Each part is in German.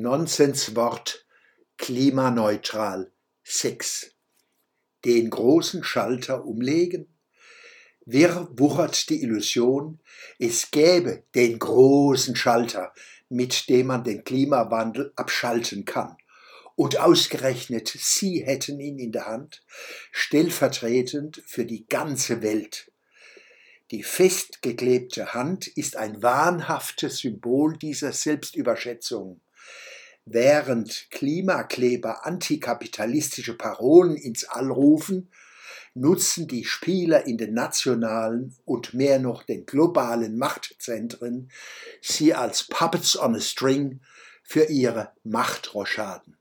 Nonsenswort klimaneutral 6. Den großen Schalter umlegen? Wirr wuchert die Illusion, es gäbe den großen Schalter, mit dem man den Klimawandel abschalten kann. Und ausgerechnet Sie hätten ihn in der Hand, stellvertretend für die ganze Welt. Die festgeklebte Hand ist ein wahnhaftes Symbol dieser Selbstüberschätzung. Während Klimakleber antikapitalistische Parolen ins All rufen, nutzen die Spieler in den nationalen und mehr noch den globalen Machtzentren sie als Puppets on a String für ihre Machtrochaden.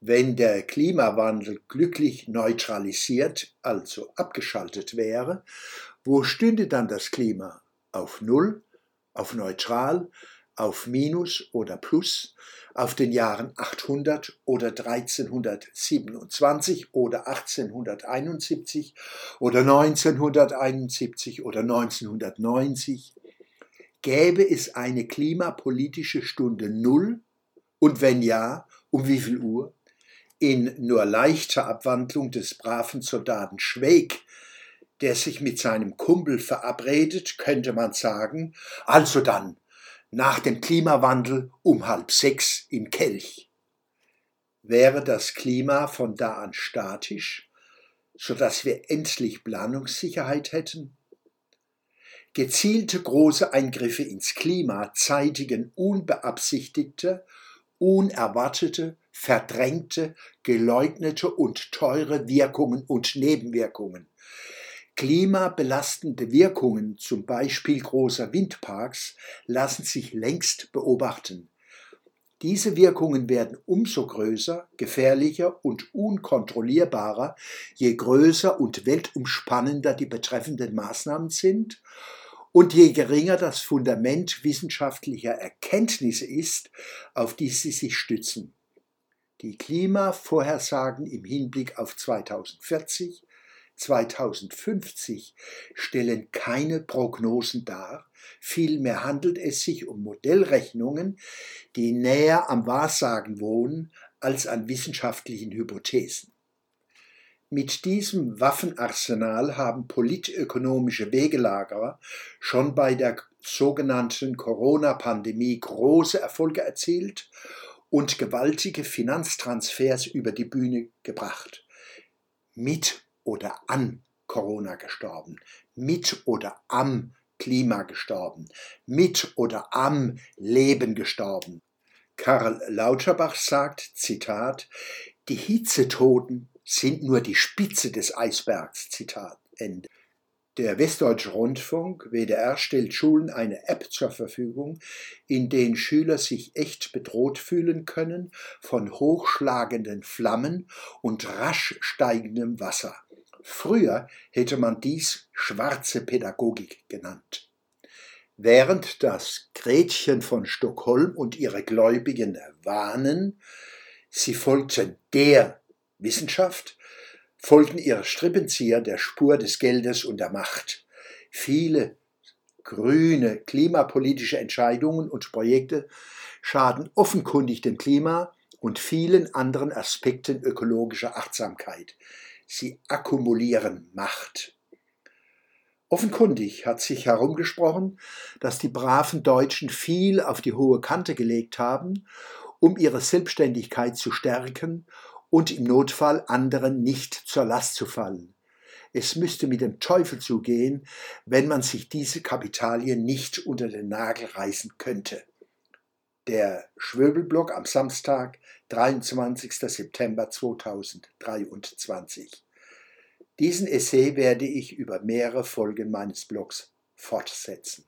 Wenn der Klimawandel glücklich neutralisiert, also abgeschaltet wäre, wo stünde dann das Klima? Auf Null, auf Neutral, auf Minus oder Plus, auf den Jahren 800 oder 1327 oder 1871 oder 1971 oder 1990? Gäbe es eine klimapolitische Stunde Null? Und wenn ja, um wie viel Uhr? In nur leichter Abwandlung des braven Soldaten Schweig der sich mit seinem Kumpel verabredet, könnte man sagen, also dann nach dem Klimawandel um halb sechs im Kelch. Wäre das Klima von da an statisch, so dass wir endlich Planungssicherheit hätten? Gezielte große Eingriffe ins Klima zeitigen unbeabsichtigte, unerwartete, verdrängte, geleugnete und teure Wirkungen und Nebenwirkungen, Klimabelastende Wirkungen, zum Beispiel großer Windparks, lassen sich längst beobachten. Diese Wirkungen werden umso größer, gefährlicher und unkontrollierbarer, je größer und weltumspannender die betreffenden Maßnahmen sind und je geringer das Fundament wissenschaftlicher Erkenntnisse ist, auf die sie sich stützen. Die Klimavorhersagen im Hinblick auf 2040 2050 stellen keine Prognosen dar, vielmehr handelt es sich um Modellrechnungen, die näher am Wahrsagen wohnen als an wissenschaftlichen Hypothesen. Mit diesem Waffenarsenal haben politökonomische Wegelagerer schon bei der sogenannten Corona-Pandemie große Erfolge erzielt und gewaltige Finanztransfers über die Bühne gebracht. Mit oder an Corona gestorben, mit oder am Klima gestorben, mit oder am Leben gestorben. Karl Lauterbach sagt, Zitat, die Hitzetoten sind nur die Spitze des Eisbergs, Zitat Ende. Der Westdeutsche Rundfunk, WDR, stellt Schulen eine App zur Verfügung, in der Schüler sich echt bedroht fühlen können von hochschlagenden Flammen und rasch steigendem Wasser. Früher hätte man dies schwarze Pädagogik genannt. Während das Gretchen von Stockholm und ihre Gläubigen warnen, sie folgten der Wissenschaft, folgten ihre Strippenzieher der Spur des Geldes und der Macht. Viele grüne klimapolitische Entscheidungen und Projekte schaden offenkundig dem Klima und vielen anderen Aspekten ökologischer Achtsamkeit. Sie akkumulieren Macht. Offenkundig hat sich herumgesprochen, dass die braven Deutschen viel auf die hohe Kante gelegt haben, um ihre Selbstständigkeit zu stärken und im Notfall anderen nicht zur Last zu fallen. Es müsste mit dem Teufel zugehen, wenn man sich diese Kapitalien nicht unter den Nagel reißen könnte. Der Schwöbelblock am Samstag, 23. September 2023. Diesen Essay werde ich über mehrere Folgen meines Blogs fortsetzen.